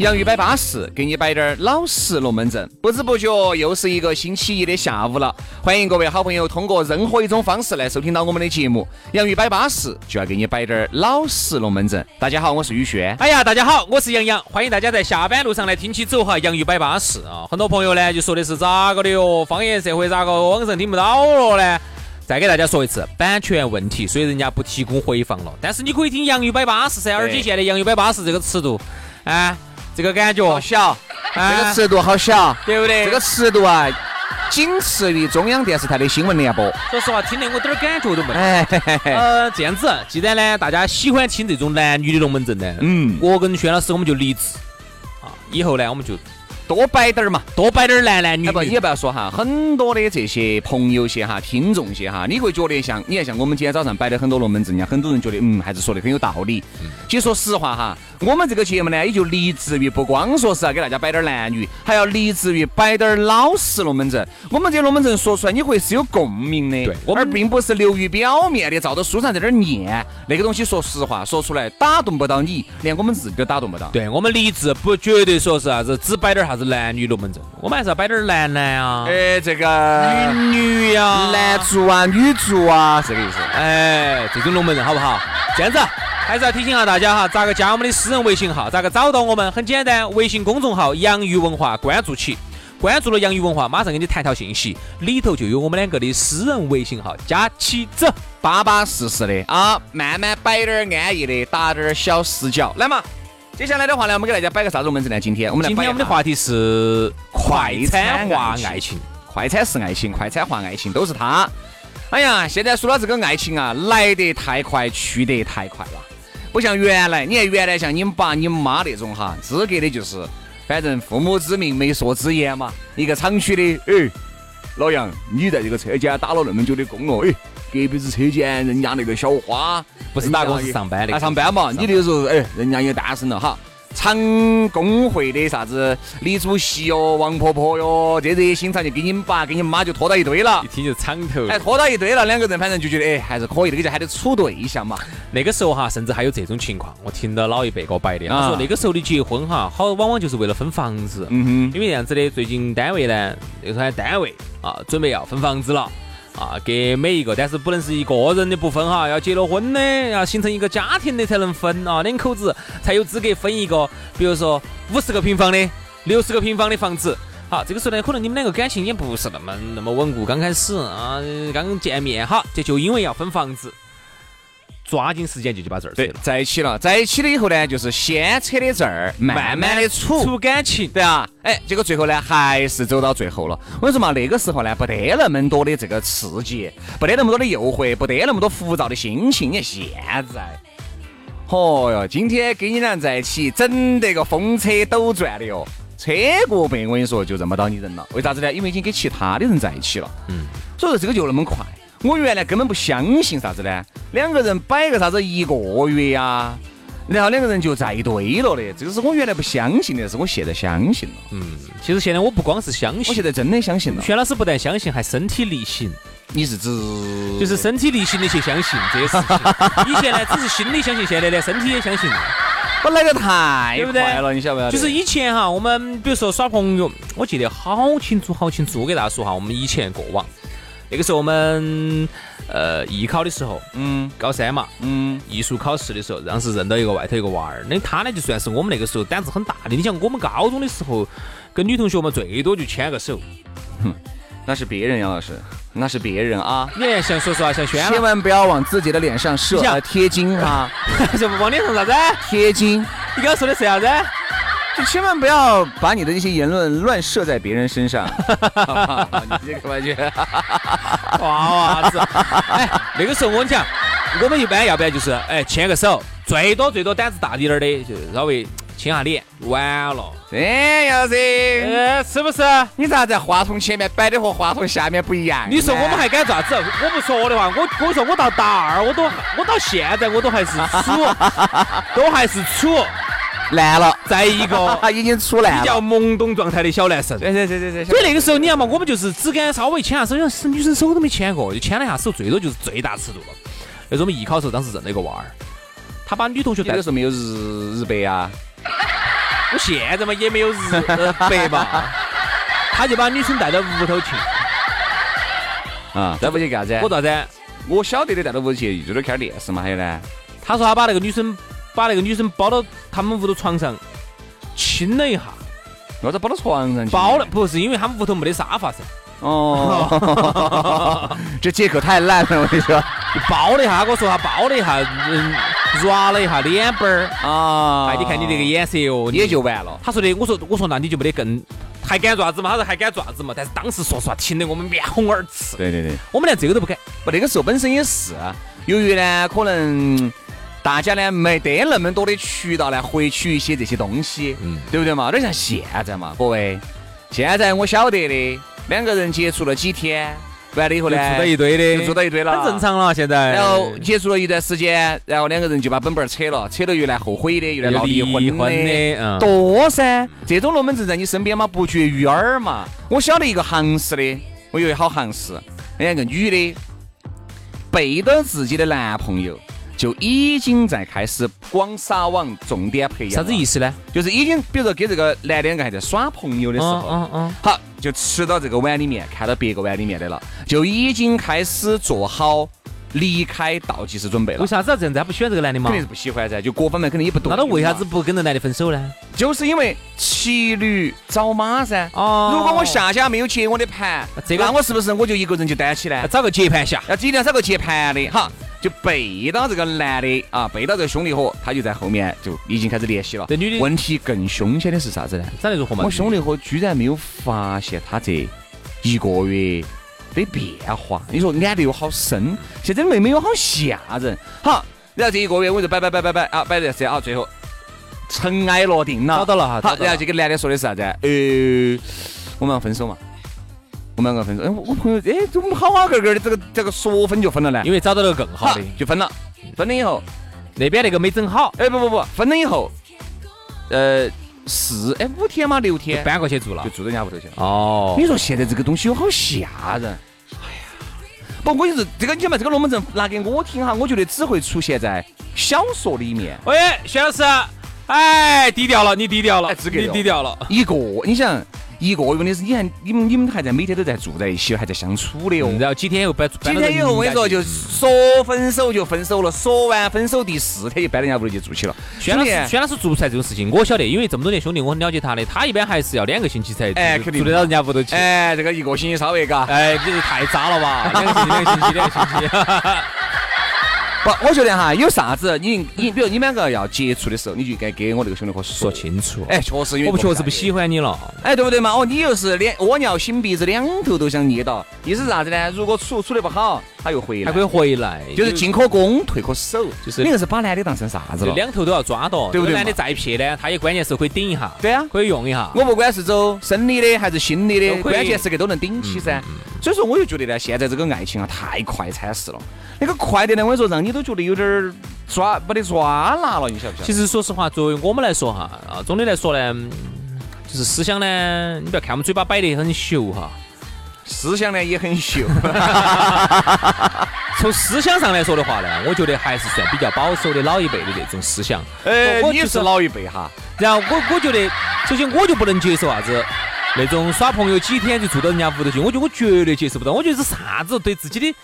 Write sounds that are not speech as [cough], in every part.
洋芋摆巴适，给你摆点儿老实龙门阵。不知不觉又是一个星期一的下午了，欢迎各位好朋友通过任何一种方式来收听到我们的节目。洋芋摆巴适，就要给你摆点儿老实龙门阵。大家好，我是宇轩。哎呀，大家好，我是杨洋，欢迎大家在下班路上来听起走哈。洋芋摆巴适啊，很多朋友呢就说的是咋个的哟？方言社会咋个网上听不到了呢？再给大家说一次，版权问题，所以人家不提供回放了。但是你可以听洋芋摆巴适噻，而且现在洋芋摆巴适这个尺度，啊。这个感觉好小，这个尺度好小，对不对？这个尺度啊，仅次于中央电视台的新闻联播。说实话，听得我点儿感觉都没。呃，这样子，既然呢，大家喜欢听这种男女的龙门阵呢，嗯，我跟轩老师我们就离职啊，以后呢，我们就。多摆点儿嘛，多摆点儿男男女女。不，也不要说哈，很多的这些朋友些哈，听众些哈，你会觉得像，你看像我们今天早上摆的很多龙门阵人家，很多人觉得嗯，还是说的很有道理。其实说实话哈，我们这个节目呢，也就立志于不光说是要给大家摆点儿男女，还要立志于摆点儿老实龙门阵。我们这龙门阵说出来，你会是有共鸣的，对，而并不是流于表面的，照着书上在这儿念那个东西。说实话，说出来打动不到你，连我们自己都打动不到。对我们立志不绝对说是啥子，只摆点儿啥子男女龙门阵。我们还是要摆点男男啊，哎，这个女女呀，男足啊，女足啊，这个意思。哎，这种龙门阵好不好？这样子，还是要提醒下大家哈，咋个加我们的私人微信号？咋个找到我们？很简单，微信公众号“洋芋文化”关注起，关注了洋芋文化，马上给你弹条信息，里头就有我们两个的私人微信号，加起走，巴巴适适的啊，慢慢摆点安逸的，打点小死角，来嘛。接下来的话呢，我们给大家摆个啥子龙门阵呢？今天我们来今天我们的话题是快餐化爱情，快餐是爱情，快餐化爱情都是他。哎呀，现在说到这个爱情啊，来得太快，去得太快了，不像原来。你看原来像你们爸、你们妈那种哈，资格的就是，反正父母之命，媒妁之言嘛。一个厂区的，哎，老杨，你在这个车间打了那么久的工了，哎。隔壁子车间，人家那个小花不是打工是上班的，上班嘛。你那个时候，哎，人家也单身了哈。厂工会的啥子李主席哟、王婆婆哟，这热心肠就给你们爸、给你们妈就拖到一堆了。一听就厂头，哎，拖到一堆了，两个人反正就觉得哎还是可以的，就还得处对象嘛。那个时候哈，甚至还有这种情况，我听到老一辈给我摆的，他说那个时候的结婚哈，好往往就是为了分房子。嗯哼，因为这样子的，最近单位呢，那个单位啊，准备要分房子了。啊，给每一个，但是不能是一个人的不分哈，要结了婚的，要形成一个家庭的才能分啊，两口子才有资格分一个，比如说五十个平方的、六十个平方的房子。好，这个时候呢，可能你们两个感情也不是那么那么稳固，刚开始啊，刚见面哈，这就因为要分房子。抓紧时间就去把证儿对，在一起了，在一起了以后呢，就是先扯的证儿，慢慢的处处感情，对啊，哎，结果最后呢，还是走到最后了。我跟你说嘛，那个时候呢，不得那么多的这个刺激，不得那么多的诱惑，不得那么多浮躁的心情。你看现在，哦哟，今天跟你俩在一起，整得个风车斗转的哟，车过背，我跟你说就认不到你人了。为啥子呢？因为已经跟其他的人在一起了。嗯，所以说这个就那么快。我原来根本不相信啥子呢？两个人摆个啥子一个月呀，然后两个人就在一堆了的，这个是我原来不相信的，是我现在相信了。嗯，其实现在我不光是相信，我现在真的相信了。薛老师不但相信，还身体力行。你是指就是身体力行的去相信这些事情。[laughs] 以前呢只是心里相信，现在连身体也相信。我来的太快了，你晓不晓得？就是以前哈，我们比如说耍朋友，我记得好清楚，好清楚。我给大家说哈，我们以前过往。那个时候我们呃艺考的时候，嗯，高三嘛，嗯，艺术考试的时候，当时认到一个外头一个娃儿，那他呢就算是我们那个时候胆子很大的。你想我们高中的时候跟女同学嘛，最多就牵个手，哼，那是别人杨老师，那是别人啊。你看，像说实话，像轩，千万不要往自己的脸上射贴金哈，[laughs] 这不往脸上啥子？贴金，你刚刚说的是啥子？就千万不要把你的这些言论乱射在别人身上。[laughs] 你这个完全娃娃子。哎，那个时候我跟你讲，我们一般要不然就是哎牵个手，最多最多胆子大一点儿的就稍微。亲下脸，完了，这样子，呃，是不是？你咋在话筒前面摆的和话筒下面不一样？你说我们还敢咋子？我不说的话，我我说我到大二，我都我到现在我都还是处，[laughs] 都还是处烂了，在一个 [laughs] 已经出烂比较懵懂状态的小男生。对对对对对。所以那个时候你看嘛，我们就是只敢稍微牵下手，因为是女生手都没牵过，就牵了一下手，最多就是最大尺度了。那是我们艺考时候，当时认了一个娃儿，他把女同学那个时候没有日日白啊。我现在嘛也没有日白嘛，[laughs] 他就把女生带到屋头去，啊，带屋去干啥子？我咋子？我晓得的带到屋头去，就在看电视嘛。还有呢？他说他把那个女生，把那个女生抱到他们屋头床上亲了一下。为啥抱到床上去？抱了，不是因为他们屋头没得沙发噻。哦，[laughs] 这借口太烂了，我跟你说，抱了一下，我说他抱了一下，嗯，抓了一下脸板儿啊，哎，你看你这个眼色哦，也就完了。他说的，我说我说那你就没得更，还敢做啥子嘛？他说还敢做啥子嘛？但是当时说实话，听得我们面红耳赤。对对对，我们连这个都不敢。不，那个时候本身也是，由于呢，可能大家呢没得那么多的渠道来获取一些这些东西，嗯，对不对嘛？有点像现在嘛，各位，现在我晓得的。两个人接触了几天，完了以后呢，住到一堆的，住到一堆了，很正常了。现在，然后接触了一段时间，然后两个人就把本本扯了，扯了又来后悔的，又来闹离婚的，多噻。这种龙门阵在你身边嘛，不绝于耳嘛。我晓得一个行市的，我以为好行市，两个女的背着自己的男朋友。就已经在开始广撒网，重点培养。啥子意思呢？就是已经，比如说跟这个男两个还在耍朋友的时候，嗯嗯，好，就吃到这个碗里面，看到别个碗里面的了，就已经开始做好离开倒计时准备了。为啥子要这样子？他不喜欢这个男的吗？肯定是不喜欢噻，就各方面肯定也不懂。那他为啥子不跟这男的分手呢？就是因为骑驴找马噻。哦。如果我下家没有接我的盘，这个那我是不是我就一个人就担起呢？找个接盘侠，要一定要找个接盘的哈。就背到这个男的啊，背到这个兄弟伙，他就在后面就已经开始联系了。这女的问题更凶险的是啥子呢？长得如何嘛？我兄弟伙居然没有发现他这一个月的变化。你说安得有好深，现在妹妹有好吓人。好，然后这一个月我就摆摆摆摆摆啊，摆这这啊，最后尘埃落定了，找到了哈。好，然后这个男的说的是啥子？呃，我们要分手嘛？我们两个分手，哎，我朋友，哎，怎么好好个个的，这个这个说分就分了呢？因为找到了更好的，就分了。分了以后，那边那个没整好，哎，不不不，分了以后，呃，四哎五天嘛，六天搬过去住了，就住人家屋头去了。哦，你说现在这个东西有好吓人。哎呀，不，我就是这个，你讲嘛，这个龙门阵拿给我听哈，我觉得只会出现在小说里面。喂，薛老师，哎，低调了，你低调了，你低调了，一个，你想。一个月的是，你看你们你们还在每天都在住在一起，还在相处的哦。然后几天又搬，几天以后我跟你说，就说分手就分手了，说完分手第四天就搬到人家屋里去住起了。轩老师，轩老师做不出来这种事情，我晓得，因为这么多年兄弟，我很了解他的，他一般还是要两个星期才哎，肯定住得到人家屋头去。哎，这个一个星期稍微嘎，哎，你这太渣了吧？两个星期，两个星期，两个星期。[laughs] [laughs] [laughs] 不，我觉得哈，有啥子你你，比如你们两个要接触的时候，你就该给我这个兄弟伙说清楚。哎，确实，我不确实不喜欢你了。哎，对不对嘛？哦，你又是两窝尿擤鼻子，两头都想捏到，意思是啥子呢？如果处处的不好，他又回来，还可以回来，就是进可攻，退可守，就是你硬是把男的当成啥子了？两头都要抓到，对不对？男的再撇呢，他也关键时候可以顶一下。对啊，可以用一下。我不管是走生理的还是心理的，关键时刻都能顶起噻。所以说，我就觉得呢，现在这个爱情啊，太快餐式了。那个快的呢，我跟你说，让你都觉得有点抓，把你抓拿了，你晓不晓得？其实说实话，作为我们来说哈，啊，总的来说呢，就是思想呢，你不要看我们嘴巴摆得很秀哈，思想呢也很秀。[laughs] 从思想上来说的话呢，我觉得还是算比较保守的老一辈的这种思想。哎，你是老一辈哈。然后我我觉得，首先我就不能接受啥子。那种耍朋友几天就住到人家屋头去，我觉得我绝对接受不到。我觉得是啥子对自己的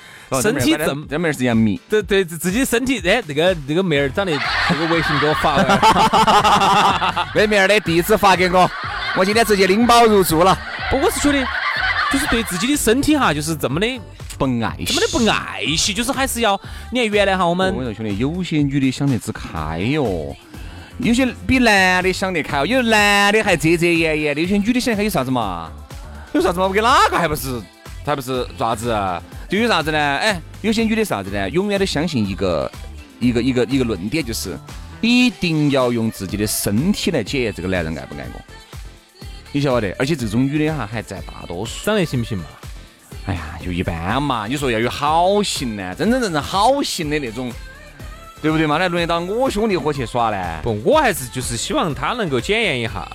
身体这么这妹儿是杨幂，对对自己的身体哎，那个那个妹儿长得那个微信给我发了，[laughs] 妹妹儿的地址发给我，我今天直接拎包入住了。不，我是觉得就是对自己的身体哈，就是这么的不爱惜，这么的不爱惜，就是还是要你看原来哈我们，我说兄弟，有些女的想得之开哟。有些比男的想得开哦，有男的还遮遮掩掩的，有些女的想得开有啥子嘛？有啥子嘛？我跟哪个还不是，还不是爪子？就有啥子呢？哎，有些女的啥子呢？永远都相信一个一个一个一个论点，就是一定要用自己的身体来检验这个男人爱不爱我。你晓得？而且这种女的哈还占大多数。长得行不行嘛？哎呀，就一般嘛。你说要有好型呢，真真正正好型的那种，对不对嘛？那轮得到我兄弟伙去耍呢？不，我还是就是希望他能够检验一下，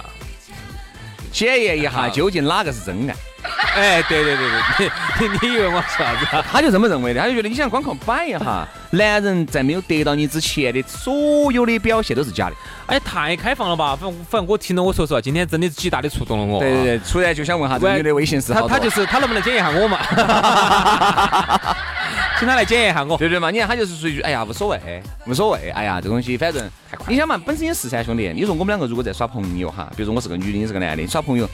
检验一下究竟哪个是真爱。[laughs] 哎，对对对对，你 [laughs] 你以为我说啥子？他就这么认为的，他就觉得你想光靠摆一下，男人在没有得到你之前的所有的表现都是假的。哎，太开放了吧？反反正我听了，我说实话，今天真的极大的触动了我。对对对，突然就想问下这女的微信是他他就是他能不能检验下我嘛？[laughs] 请他来检验一下我。对对嘛？你看他就是说一句哎呀无所谓，无所谓。哎呀，这东西反正你想嘛，本身也是噻，兄弟。你说我们两个如果在耍朋友哈，比如说我是个女的，你是个男的，耍朋友。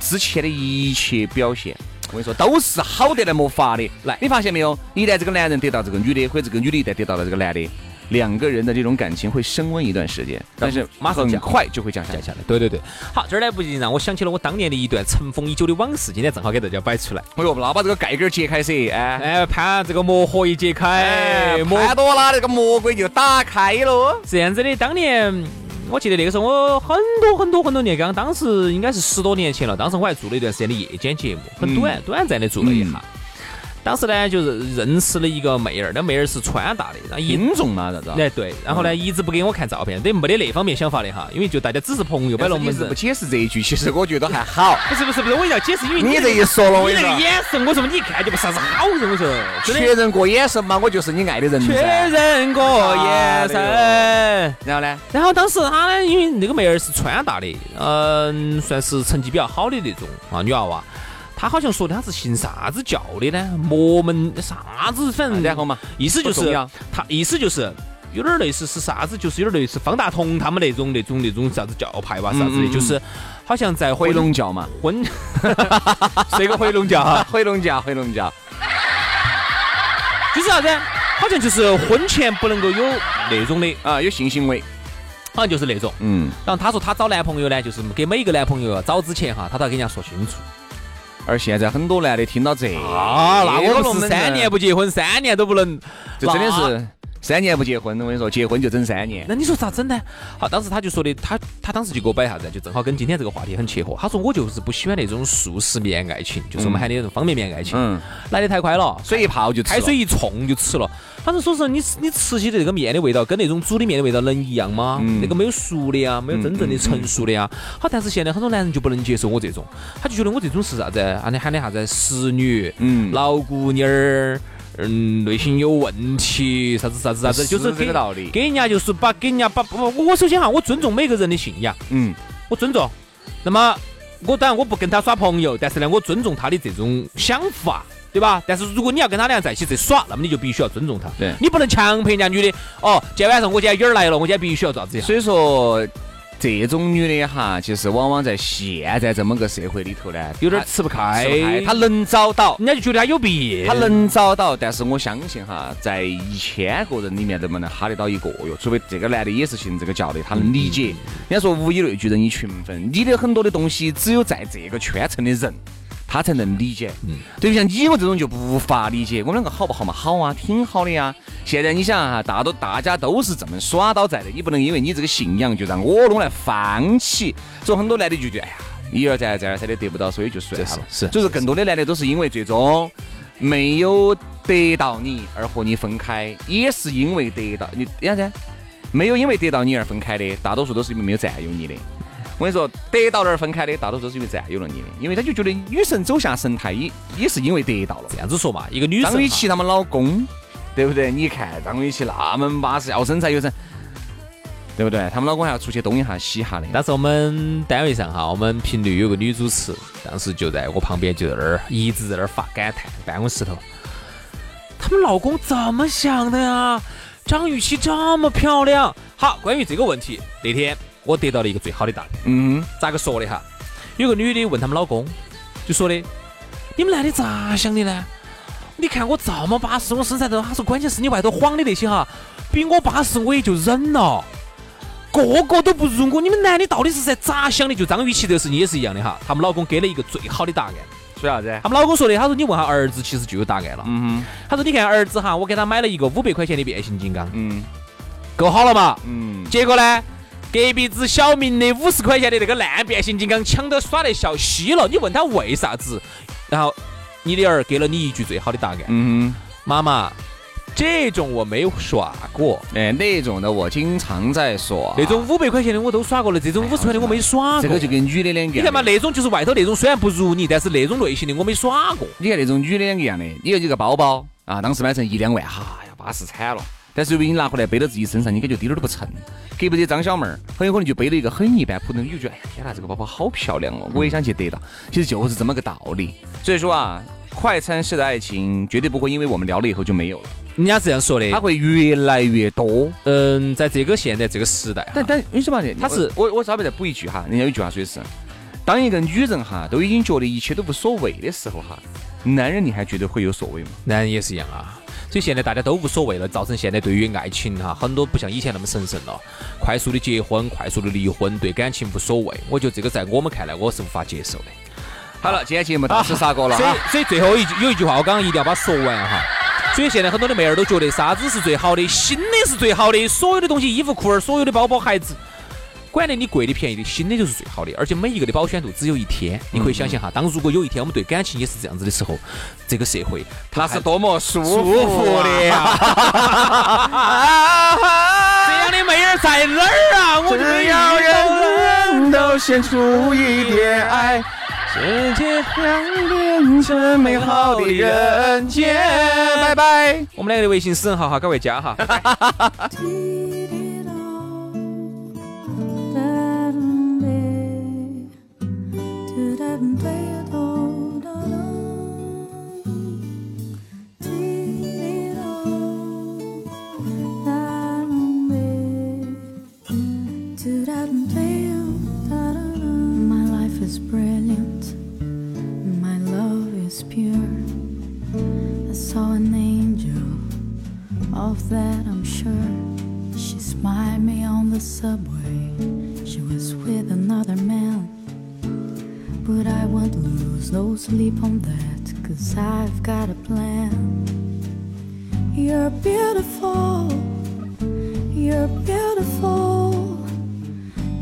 之前的一切表现，我跟你说都是好得来没法的。来，你发现没有？一旦这个男人得到这个女的，或者这个女的一旦得到了这个男的，两个人的这种感情会升温一段时间，但是马上很快就会降下降下来。对对对。好，这儿呢不禁让我想起了我当年的一段尘封已久的往事，今天正好给大家摆出来。哎呦，那把这个盖盖揭开噻，哎哎，潘这个魔盒一揭开，潘多拉这个魔鬼就打开了。这样子的，当年。我记得那个时候，我很多很多很多年，刚当时应该是十多年前了。当时我还做了一段时间的夜间节目，很短短暂的做了一下。当时呢，就是认识了一个妹儿，那妹儿是川大的，然后英重嘛，啥子？哎，对，然后呢，一直不给我看照片，等于没得那方面想法的哈，因为就大家只是朋友，摆龙门阵。不解释这一句，其实我觉得还好。不是不是不是，我要解释，因为你这一说了，你那个眼神，我说你一看就不是啥子好人，我说。确认过眼神嘛，我就是你爱的人。确认过眼神，然后呢？然后当时他呢，因为那个妹儿是川大的，嗯，算是成绩比较好的那种啊，女娃娃。他好像说的他是信啥子教的呢？魔门啥子？反正然后嘛，意思就是他意思就是有点类似是啥子？就是有点类似方大同他们那种那种那种啥子教派吧？啥子的？就是好像在回龙教嘛，婚 [laughs] 是个回龙教哈，[laughs] 回龙教回龙教，就是啥子？好像就是婚前不能够有那种的啊，有性行为，好像就是那种。嗯。然后他说他找男朋友呢，就是给每一个男朋友找之前哈，他都要跟人家说清楚。而现在很多男的听到这啊，那我们是三年不结婚，三年都不能，就真的是。三年不结婚，我跟你说，结婚就整三年。那你说咋整呢？好，当时他就说的，他他当时就给我摆啥子，就正好跟今天这个话题很切合。他说我就是不喜欢那种速食面爱情，就是我们喊的那种方便面爱情，嗯，来的太快了，水一泡就开水一冲就吃了。他说说实你你吃起的这个面的味道，跟那种煮的面的味道能一样吗？那个没有熟的呀，没有真正的成熟的呀。好，但是现在很多男人就不能接受我这种，他就觉得我这种是啥子？啊，你喊的啥子？食女，嗯，老姑娘儿。嗯，内心有问题，啥子啥子啥子，就是这个道理。给人家就是把给人家把不我我首先哈，我尊重每个人的信仰，嗯，我尊重。那么我当然我不跟他耍朋友，但是呢，我尊重他的这种想法，对吧？但是如果你要跟他俩在一起在耍，那么你就必须要尊重他，对，你不能强迫人家女的。哦，今天晚上我今天眼儿来了，我今天必须要咋子？所以说。这种女的哈，其实往往在现在这么个社会里头呢，有点吃不开。她能找到，人家就觉得她有病。她能找到，但是我相信哈，在一千个人里面，能不能哈得到一个哟？除非这个男的也是信这个教的，他能理解。人家说物以类聚，人以群分，你的很多的东西，只有在这个圈层的人。他才能理解，嗯，对于像你我这种就无法理解。我们两个好不好嘛？好啊，挺好的呀。现在你想哈，大多大家都是这么耍到在的，你不能因为你这个信仰就让我弄来放弃。所以很多男的就觉得，哎呀，一而再再而三的得不到，所以就算了。是，就是更多的男的都是因为最终没有得到你而和你分开，也是因为得到你，啥子？没有因为得到你而分开的，大多数都是因为没有占有你的。我跟你说，得到那儿分开的，大多数是因为占有了你的，因为他就觉得女神走下神坛也也是因为得到了。这样子说嘛，一个女张雨绮他们老公，对不对？你看张雨绮那么巴适，要身材有身，对不对？他们老公还要出去东一下西一下的。当时我们单位上哈，我们频率有个女主持，当时就在我旁边，就在那儿一直在那儿发感叹，办公室头，他们老公怎么想的呀？张雨绮这么漂亮。好，关于这个问题，那天。我得到了一个最好的答案。嗯，咋个说的哈？有个女的问他们老公，就说的：“你们男的咋想的呢？你看我这么巴适，我身材都……他说关键是你外头晃的那些哈，比我巴适，我也就忍了。个个都不如我，你们男的到底是在咋想的？就张雨绮这个事情也是一样的哈，他们老公给了一个最好的答案。说啥子？他们老公说的，他说你问下儿子，其实就有答案了。嗯他说你看儿子哈，我给他买了一个五百块钱的变形金刚，嗯，够好了嘛？嗯。结果呢，隔壁子小明的五十块钱的那个烂变形金刚抢到耍得笑嘻了。你问他为啥子？然后你的儿给了你一句最好的答案。嗯妈妈。这种我没有耍过，哎，那种的我经常在耍。那种五百块钱的我都耍过了，这种五十块的我没耍过。这个就跟女的两个。你看嘛，那种就是外头那种虽然不如你，但是那种类型的我没耍过。你看那种女的两个一样的，你有几个包包啊？当时买成一两万，哈呀，巴适惨了。但是如果你拿回来背到自己身上，你感觉滴点儿都不沉。隔壁的张小妹儿很有可能就背了一个很一般普通，你就觉得哎呀天哪，这个包包好漂亮哦，我也想去得到。其实就是这么个道理。所以说啊，快餐式的爱情绝对不会因为我们聊了以后就没有了。人家是这样说的，他会越来越多。嗯，在这个现在这个时代，但但你说嘛，他是我我稍微再补一句哈，人家有一句话说的是，当一个女人哈都已经觉得一切都无所谓的时候哈，男人你还觉得会有所谓吗？男人也是一样啊。所以现在大家都无所谓了，造成现在对于爱情哈很多不像以前那么神圣了，快速的结婚，快速的离婚，对感情无所谓。我觉得这个在我们看来我是无法接受的。好了，今天节目到此杀过了所以所以最后一句有一句话，我刚刚一定要把它说完哈。所以现在很多的妹儿都觉得啥子是最好的，新的是最好的，所有的东西，衣服裤儿，所有的包包鞋子，管得你贵的便宜的，新的就是最好的。而且每一个的保鲜度只有一天，你可以想象哈，当如果有一天我们对感情也是这样子的时候，这个社会那是多么舒服的呀！这样的妹儿在哪儿啊？我只要人人都献出一点爱。世界将变成美好的人间。拜拜。我们两个的微信私人号哈，各位加哈。[laughs] and sleep on that, cause I've got a plan. You're beautiful, you're beautiful,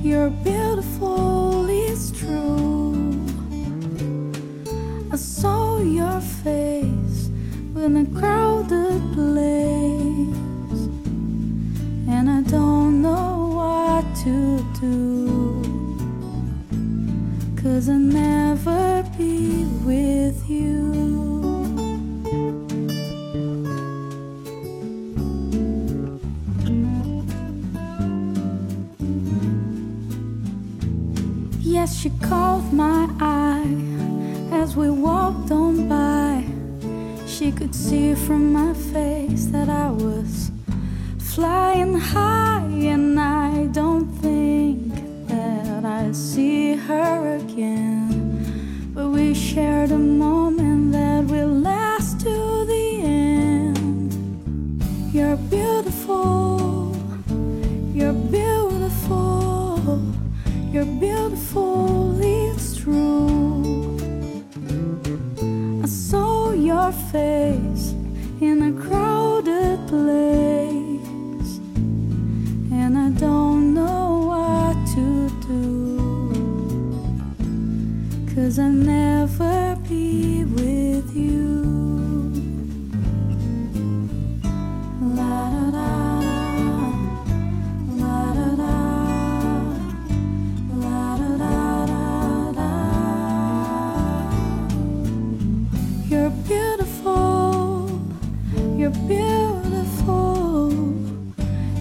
you're beautiful, it's true. I saw your face in a crowded place, and I don't know what to do. Cause I'll never be with you. Yes, she caught my eye as we walked on by. She could see from my face that I was flying high, and I don't See her again. But we shared a moment that will last to the end. You're beautiful, you're beautiful, you're beautiful, it's true. I saw your face